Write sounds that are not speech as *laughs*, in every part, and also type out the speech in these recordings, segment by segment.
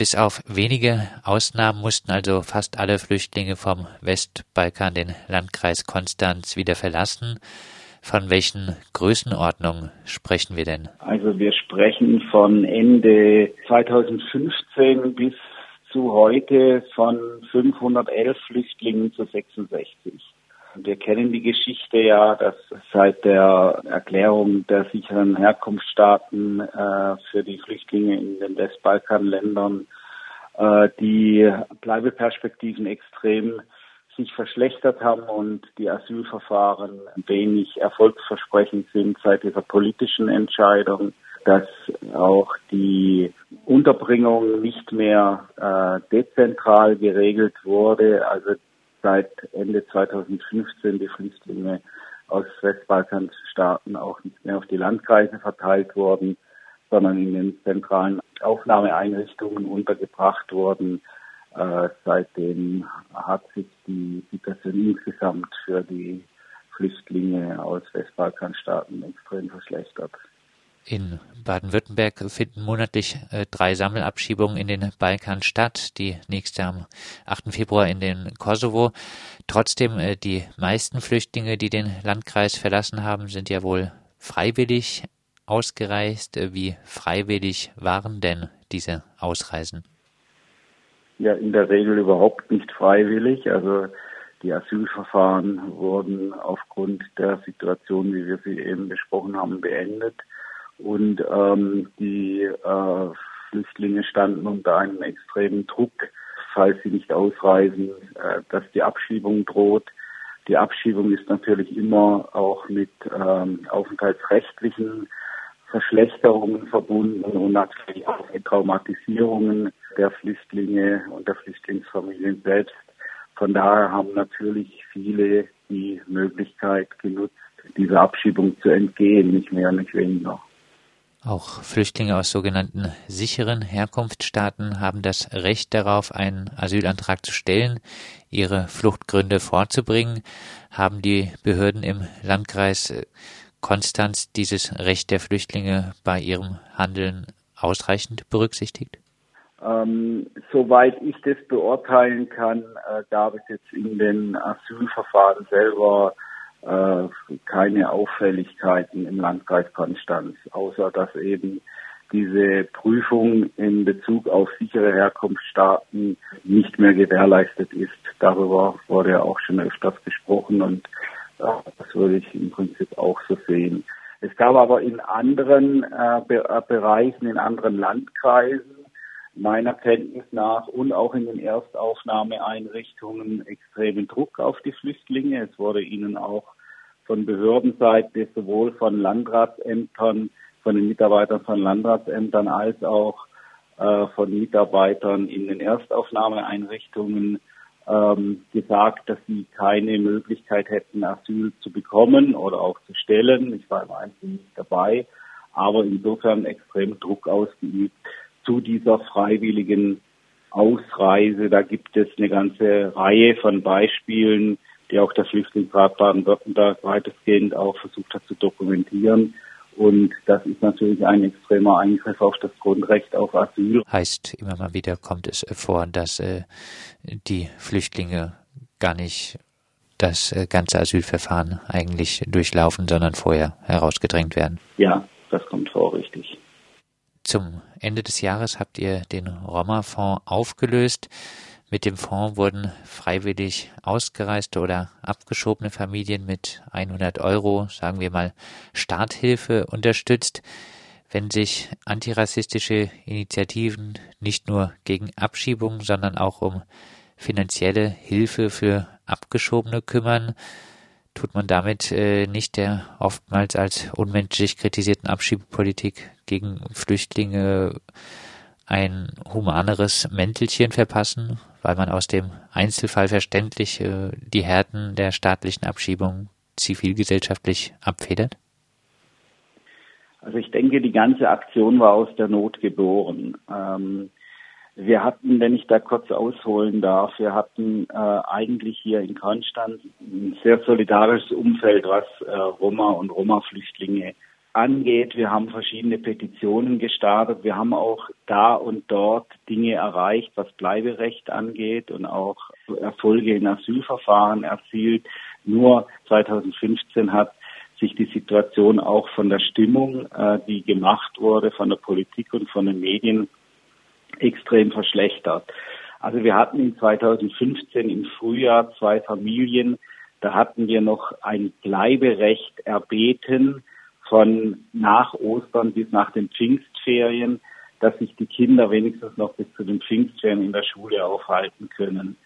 Bis auf wenige Ausnahmen mussten also fast alle Flüchtlinge vom Westbalkan den Landkreis Konstanz wieder verlassen. Von welchen Größenordnungen sprechen wir denn? Also wir sprechen von Ende 2015 bis zu heute von 511 Flüchtlingen zu 66. Wir kennen die Geschichte ja, dass seit der Erklärung der sicheren Herkunftsstaaten äh, für die Flüchtlinge in den Westbalkanländern äh, die Bleibeperspektiven extrem sich verschlechtert haben und die Asylverfahren wenig erfolgsversprechend sind seit dieser politischen Entscheidung, dass auch die Unterbringung nicht mehr äh, dezentral geregelt wurde. Also seit Ende 2015 die Flüchtlinge aus Westbalkanstaaten auch nicht mehr auf die Landkreise verteilt wurden, sondern in den zentralen Aufnahmeeinrichtungen untergebracht wurden. Äh, seitdem hat sich die Situation insgesamt für die Flüchtlinge aus Westbalkanstaaten extrem verschlechtert. In Baden-Württemberg finden monatlich äh, drei Sammelabschiebungen in den Balkan statt, die nächste am 8. Februar in den Kosovo. Trotzdem, äh, die meisten Flüchtlinge, die den Landkreis verlassen haben, sind ja wohl freiwillig ausgereist. Äh, wie freiwillig waren denn diese Ausreisen? Ja, in der Regel überhaupt nicht freiwillig. Also die Asylverfahren wurden aufgrund der Situation, wie wir sie eben besprochen haben, beendet. Und ähm, die äh, Flüchtlinge standen unter einem extremen Druck, falls sie nicht ausreisen, äh, dass die Abschiebung droht. Die Abschiebung ist natürlich immer auch mit ähm, aufenthaltsrechtlichen Verschlechterungen verbunden und natürlich auch mit Traumatisierungen der Flüchtlinge und der Flüchtlingsfamilien selbst. Von daher haben natürlich viele die Möglichkeit genutzt, dieser Abschiebung zu entgehen, nicht mehr, nicht weniger. Auch Flüchtlinge aus sogenannten sicheren Herkunftsstaaten haben das Recht darauf, einen Asylantrag zu stellen, ihre Fluchtgründe vorzubringen. Haben die Behörden im Landkreis Konstanz dieses Recht der Flüchtlinge bei ihrem Handeln ausreichend berücksichtigt? Ähm, soweit ich das beurteilen kann, äh, gab es jetzt in den Asylverfahren selber äh, keine Auffälligkeiten im Landkreis Konstanz, außer dass eben diese Prüfung in Bezug auf sichere Herkunftsstaaten nicht mehr gewährleistet ist. Darüber wurde ja auch schon öfters gesprochen und äh, das würde ich im Prinzip auch so sehen. Es gab aber in anderen äh, Be äh, Bereichen, in anderen Landkreisen meiner Kenntnis nach und auch in den Erstaufnahmeeinrichtungen extremen Druck auf die Flüchtlinge. Es wurde ihnen auch von Behördenseite, sowohl von Landratsämtern, von den Mitarbeitern von Landratsämtern als auch äh, von Mitarbeitern in den Erstaufnahmeeinrichtungen ähm, gesagt, dass sie keine Möglichkeit hätten, Asyl zu bekommen oder auch zu stellen. Ich war im Einzelnen nicht dabei, aber insofern extrem Druck ausgeübt zu dieser freiwilligen Ausreise. Da gibt es eine ganze Reihe von Beispielen, die auch der Flüchtlingsrat Baden-Württemberg weitestgehend auch versucht hat zu dokumentieren. Und das ist natürlich ein extremer Eingriff auf das Grundrecht auf Asyl. Heißt, immer mal wieder kommt es vor, dass äh, die Flüchtlinge gar nicht das äh, ganze Asylverfahren eigentlich durchlaufen, sondern vorher herausgedrängt werden. Ja, das kommt vor, richtig. Zum Ende des Jahres habt ihr den Roma-Fonds aufgelöst. Mit dem Fonds wurden freiwillig ausgereiste oder abgeschobene Familien mit 100 Euro, sagen wir mal, Starthilfe unterstützt. Wenn sich antirassistische Initiativen nicht nur gegen Abschiebung, sondern auch um finanzielle Hilfe für Abgeschobene kümmern, tut man damit äh, nicht der oftmals als unmenschlich kritisierten Abschiebepolitik gegen Flüchtlinge ein humaneres Mäntelchen verpassen, weil man aus dem Einzelfall verständlich äh, die Härten der staatlichen Abschiebung zivilgesellschaftlich abfedert? Also ich denke, die ganze Aktion war aus der Not geboren. Ähm, wir hatten, wenn ich da kurz ausholen darf, wir hatten äh, eigentlich hier in Konstanz ein sehr solidarisches Umfeld, was äh, Roma und Roma-Flüchtlinge angeht. Wir haben verschiedene Petitionen gestartet. Wir haben auch da und dort Dinge erreicht, was Bleiberecht angeht und auch Erfolge in Asylverfahren erzielt. Nur 2015 hat sich die Situation auch von der Stimmung, äh, die gemacht wurde, von der Politik und von den Medien extrem verschlechtert. Also wir hatten in 2015 im Frühjahr zwei Familien, da hatten wir noch ein Bleiberecht erbeten von nach Ostern bis nach den Pfingstferien, dass sich die Kinder wenigstens noch bis zu den Pfingstferien in der Schule aufhalten können.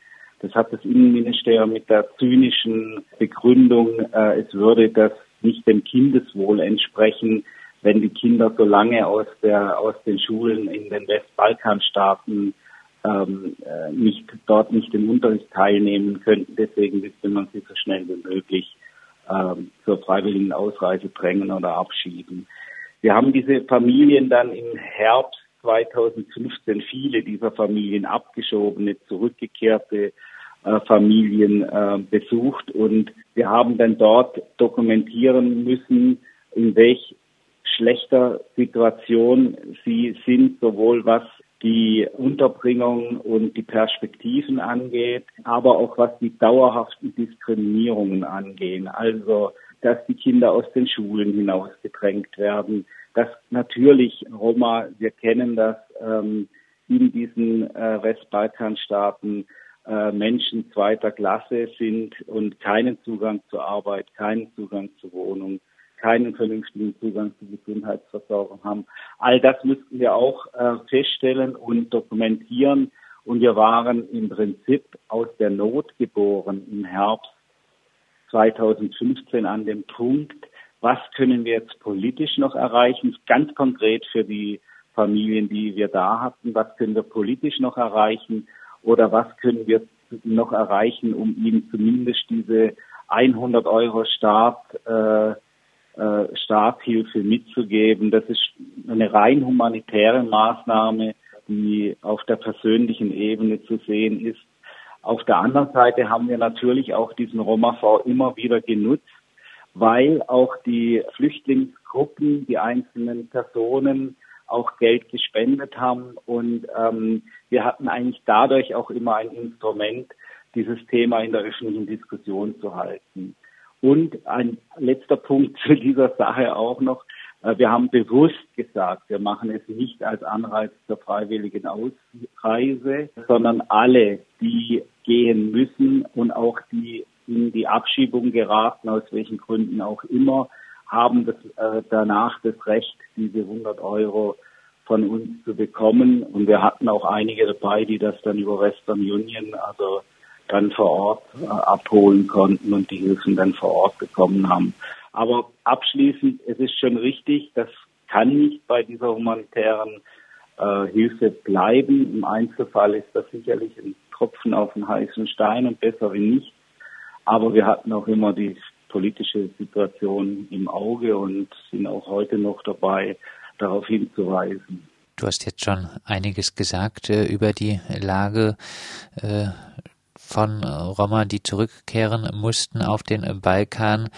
Das hat das Innenministerium mit der zynischen Begründung, äh, es würde das nicht dem Kindeswohl entsprechen, wenn die Kinder so lange aus der aus den Schulen in den Westbalkanstaaten ähm, äh, nicht dort nicht im Unterricht teilnehmen könnten. Deswegen müsste man sie so schnell wie möglich ähm, zur freiwilligen Ausreise drängen oder abschieben. Wir haben diese Familien dann im Herbst 2015 viele dieser Familien abgeschobene, zurückgekehrte äh, Familien äh, besucht und wir haben dann dort dokumentieren müssen, in welch schlechter Situation. Sie sind, sowohl was die Unterbringung und die Perspektiven angeht, aber auch was die dauerhaften Diskriminierungen angehen. Also, dass die Kinder aus den Schulen hinausgedrängt werden, dass natürlich Roma, wir kennen das, ähm, in diesen äh, Westbalkanstaaten äh, Menschen zweiter Klasse sind und keinen Zugang zur Arbeit, keinen Zugang zur Wohnung, keinen vernünftigen Zugang zur Gesundheitsversorgung haben. All das müssten wir auch äh, feststellen und dokumentieren. Und wir waren im Prinzip aus der Not geboren im Herbst 2015 an dem Punkt, was können wir jetzt politisch noch erreichen, ganz konkret für die Familien, die wir da hatten, was können wir politisch noch erreichen oder was können wir noch erreichen, um ihnen zumindest diese 100 Euro Start, äh, äh, Starthilfe mitzugeben. Das ist eine rein humanitäre Maßnahme, die auf der persönlichen Ebene zu sehen ist. Auf der anderen Seite haben wir natürlich auch diesen Roma-Fonds immer wieder genutzt, weil auch die Flüchtlingsgruppen, die einzelnen Personen auch Geld gespendet haben. Und ähm, wir hatten eigentlich dadurch auch immer ein Instrument, dieses Thema in der öffentlichen Diskussion zu halten. Und ein letzter Punkt *laughs* zu dieser Sache auch noch. Äh, wir haben bewusst gesagt, wir machen es nicht als Anreiz zur freiwilligen Ausreise, sondern alle, die gehen müssen und auch die in die Abschiebung geraten, aus welchen Gründen auch immer, haben das, äh, danach das Recht, diese 100 Euro von uns zu bekommen. Und wir hatten auch einige dabei, die das dann über Western Union, also dann vor Ort äh, abholen konnten und die Hilfen dann vor Ort bekommen haben. Aber abschließend, es ist schon richtig, das kann nicht bei dieser humanitären äh, Hilfe bleiben. Im Einzelfall ist das sicherlich ein Tropfen auf den heißen Stein und besser wie nicht. Aber wir hatten auch immer die politische Situation im Auge und sind auch heute noch dabei, darauf hinzuweisen. Du hast jetzt schon einiges gesagt äh, über die Lage äh, von Roma, die zurückkehren mussten auf den Balkan.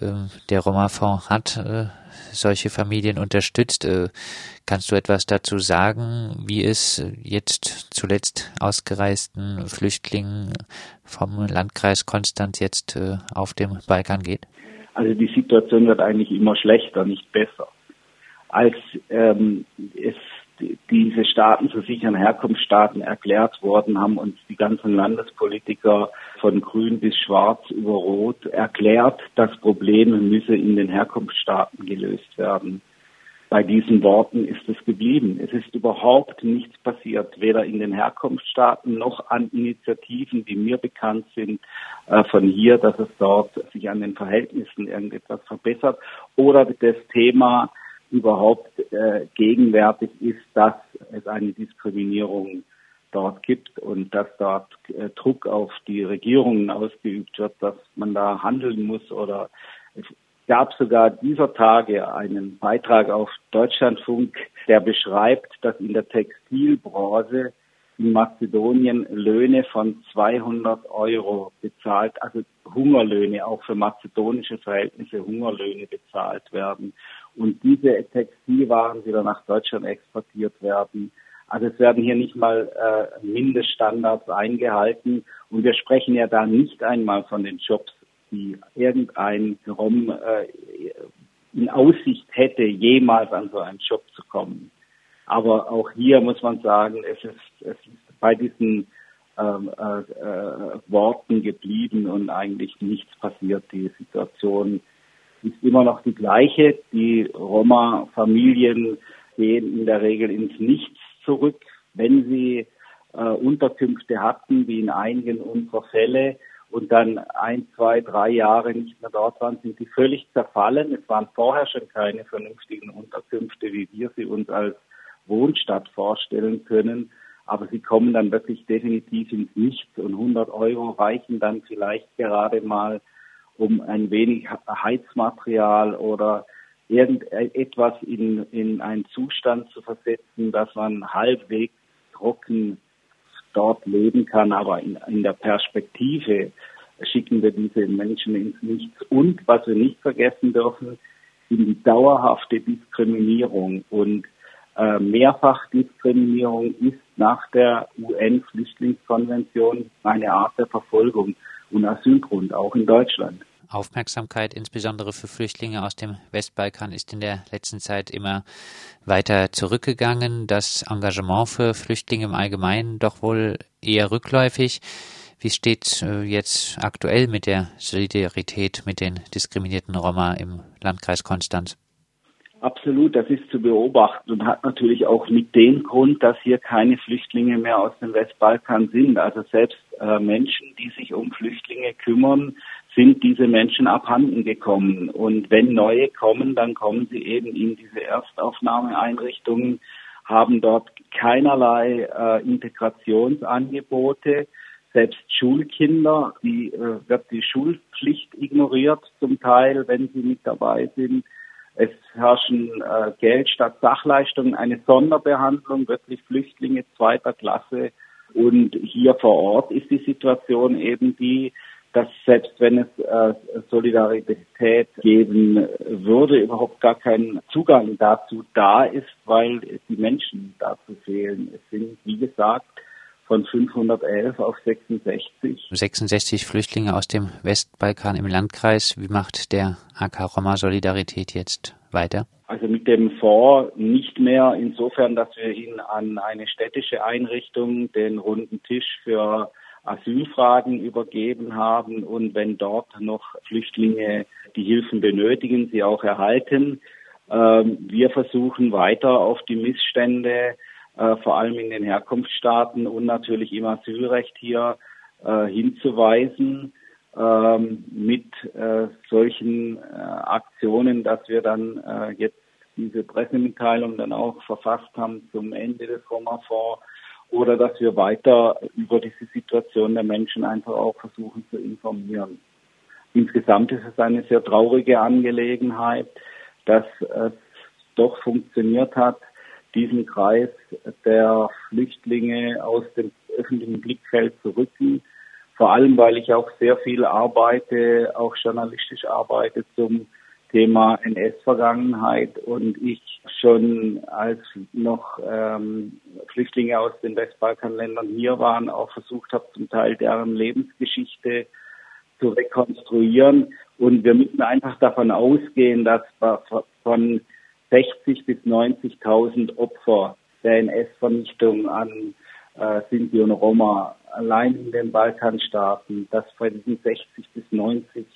Ähm, der Roma-Fonds hat äh, solche Familien unterstützt. Äh, kannst du etwas dazu sagen, wie es jetzt zuletzt ausgereisten Flüchtlingen vom Landkreis Konstanz jetzt äh, auf dem Balkan geht? Also die Situation wird eigentlich immer schlechter, nicht besser. Als ähm, es diese Staaten zu sicheren Herkunftsstaaten erklärt worden, haben uns die ganzen Landespolitiker von grün bis schwarz über rot erklärt, das Problem müsse in den Herkunftsstaaten gelöst werden. Bei diesen Worten ist es geblieben. Es ist überhaupt nichts passiert, weder in den Herkunftsstaaten noch an Initiativen, die mir bekannt sind, äh, von hier, dass es dort sich an den Verhältnissen irgendetwas verbessert oder das Thema überhaupt äh, gegenwärtig ist, dass es eine Diskriminierung dort gibt und dass dort äh, Druck auf die Regierungen ausgeübt wird, dass man da handeln muss oder es gab sogar dieser Tage einen Beitrag auf Deutschlandfunk, der beschreibt, dass in der Textilbranche in Mazedonien Löhne von 200 Euro bezahlt, also Hungerlöhne, auch für mazedonische Verhältnisse Hungerlöhne bezahlt werden. und diese Textilwaren wieder nach Deutschland exportiert werden. Also es werden hier nicht mal äh, Mindeststandards eingehalten und wir sprechen ja da nicht einmal von den Jobs, die irgendein Rom äh, in Aussicht hätte, jemals an so einen Job zu kommen. Aber auch hier muss man sagen, es ist, es ist bei diesen ähm, äh, äh, Worten geblieben und eigentlich nichts passiert. Die Situation ist immer noch die gleiche. Die Roma-Familien gehen in der Regel ins Nichts zurück, wenn sie äh, Unterkünfte hatten, wie in einigen unserer Fälle, und dann ein, zwei, drei Jahre nicht mehr dort waren, sind sie völlig zerfallen. Es waren vorher schon keine vernünftigen Unterkünfte, wie wir sie uns als Wohnstadt vorstellen können. Aber sie kommen dann wirklich definitiv ins Nichts und 100 Euro reichen dann vielleicht gerade mal, um ein wenig Heizmaterial oder irgendetwas in, in einen Zustand zu versetzen, dass man halbwegs trocken dort leben kann, aber in, in der Perspektive schicken wir diese Menschen ins Nichts. Und was wir nicht vergessen dürfen, in die dauerhafte Diskriminierung und äh, Mehrfachdiskriminierung ist nach der UN-Flüchtlingskonvention eine Art der Verfolgung und Asylgrund, auch in Deutschland. Aufmerksamkeit, insbesondere für Flüchtlinge aus dem Westbalkan, ist in der letzten Zeit immer weiter zurückgegangen. Das Engagement für Flüchtlinge im Allgemeinen doch wohl eher rückläufig. Wie steht äh, jetzt aktuell mit der Solidarität mit den diskriminierten Roma im Landkreis Konstanz? Absolut, das ist zu beobachten und hat natürlich auch mit dem Grund, dass hier keine Flüchtlinge mehr aus dem Westbalkan sind. Also selbst äh, Menschen, die sich um Flüchtlinge kümmern, sind diese Menschen abhanden gekommen. Und wenn neue kommen, dann kommen sie eben in diese Erstaufnahmeeinrichtungen, haben dort keinerlei äh, Integrationsangebote. Selbst Schulkinder, die äh, wird die Schulpflicht ignoriert zum Teil, wenn sie mit dabei sind. Es herrschen äh, Geld statt Sachleistungen, eine Sonderbehandlung, wirklich Flüchtlinge zweiter Klasse. Und hier vor Ort ist die Situation eben die, dass selbst wenn es äh, Solidarität geben würde, überhaupt gar kein Zugang dazu da ist, weil die Menschen dazu fehlen. Es sind, wie gesagt, von 511 auf 66. 66 Flüchtlinge aus dem Westbalkan im Landkreis. Wie macht der AK Roma Solidarität jetzt weiter? Also mit dem Fonds nicht mehr insofern, dass wir ihn an eine städtische Einrichtung, den runden Tisch für Asylfragen übergeben haben und wenn dort noch Flüchtlinge die Hilfen benötigen, sie auch erhalten. Ähm, wir versuchen weiter auf die Missstände, äh, vor allem in den Herkunftsstaaten und natürlich im Asylrecht hier äh, hinzuweisen ähm, mit äh, solchen Aktionen, dass wir dann jetzt diese Pressemitteilung dann auch verfasst haben zum Ende des Roma-Fonds oder dass wir weiter über diese Situation der Menschen einfach auch versuchen zu informieren. Insgesamt ist es eine sehr traurige Angelegenheit, dass es doch funktioniert hat, diesen Kreis der Flüchtlinge aus dem öffentlichen Blickfeld zu rücken. Vor allem, weil ich auch sehr viel arbeite, auch journalistisch arbeite zum Thema NS-Vergangenheit und ich schon als noch ähm, Flüchtlinge aus den Westbalkanländern hier waren, auch versucht habe, zum Teil deren Lebensgeschichte zu rekonstruieren. Und wir müssen einfach davon ausgehen, dass von 60 bis 90.000 Opfer der NS-Vernichtung an äh, Sinti und Roma allein in den Balkanstaaten, dass von diesen 60 bis 90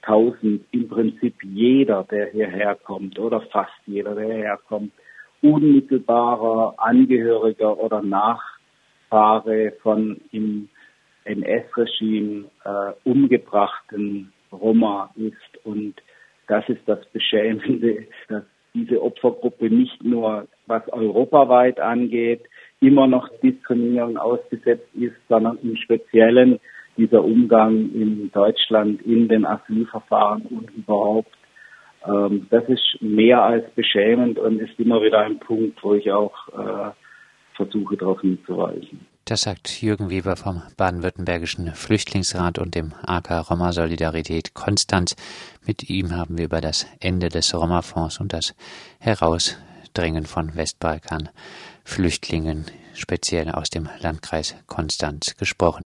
1000 im Prinzip jeder, der hierher kommt oder fast jeder, der hierher kommt, unmittelbarer Angehöriger oder Nachfahre von im NS-Regime äh, umgebrachten Roma ist. Und das ist das Beschämende, *laughs* dass diese Opfergruppe nicht nur, was europaweit angeht, immer noch Diskriminierung ausgesetzt ist, sondern im Speziellen dieser Umgang in Deutschland in den Asylverfahren und überhaupt. Ähm, das ist mehr als beschämend und ist immer wieder ein Punkt, wo ich auch äh, versuche, darauf hinzuweisen. Das sagt Jürgen Weber vom Baden-Württembergischen Flüchtlingsrat und dem AK Roma Solidarität Konstanz. Mit ihm haben wir über das Ende des Roma-Fonds und das Herausdrängen von Westbalkan Flüchtlingen speziell aus dem Landkreis Konstanz gesprochen.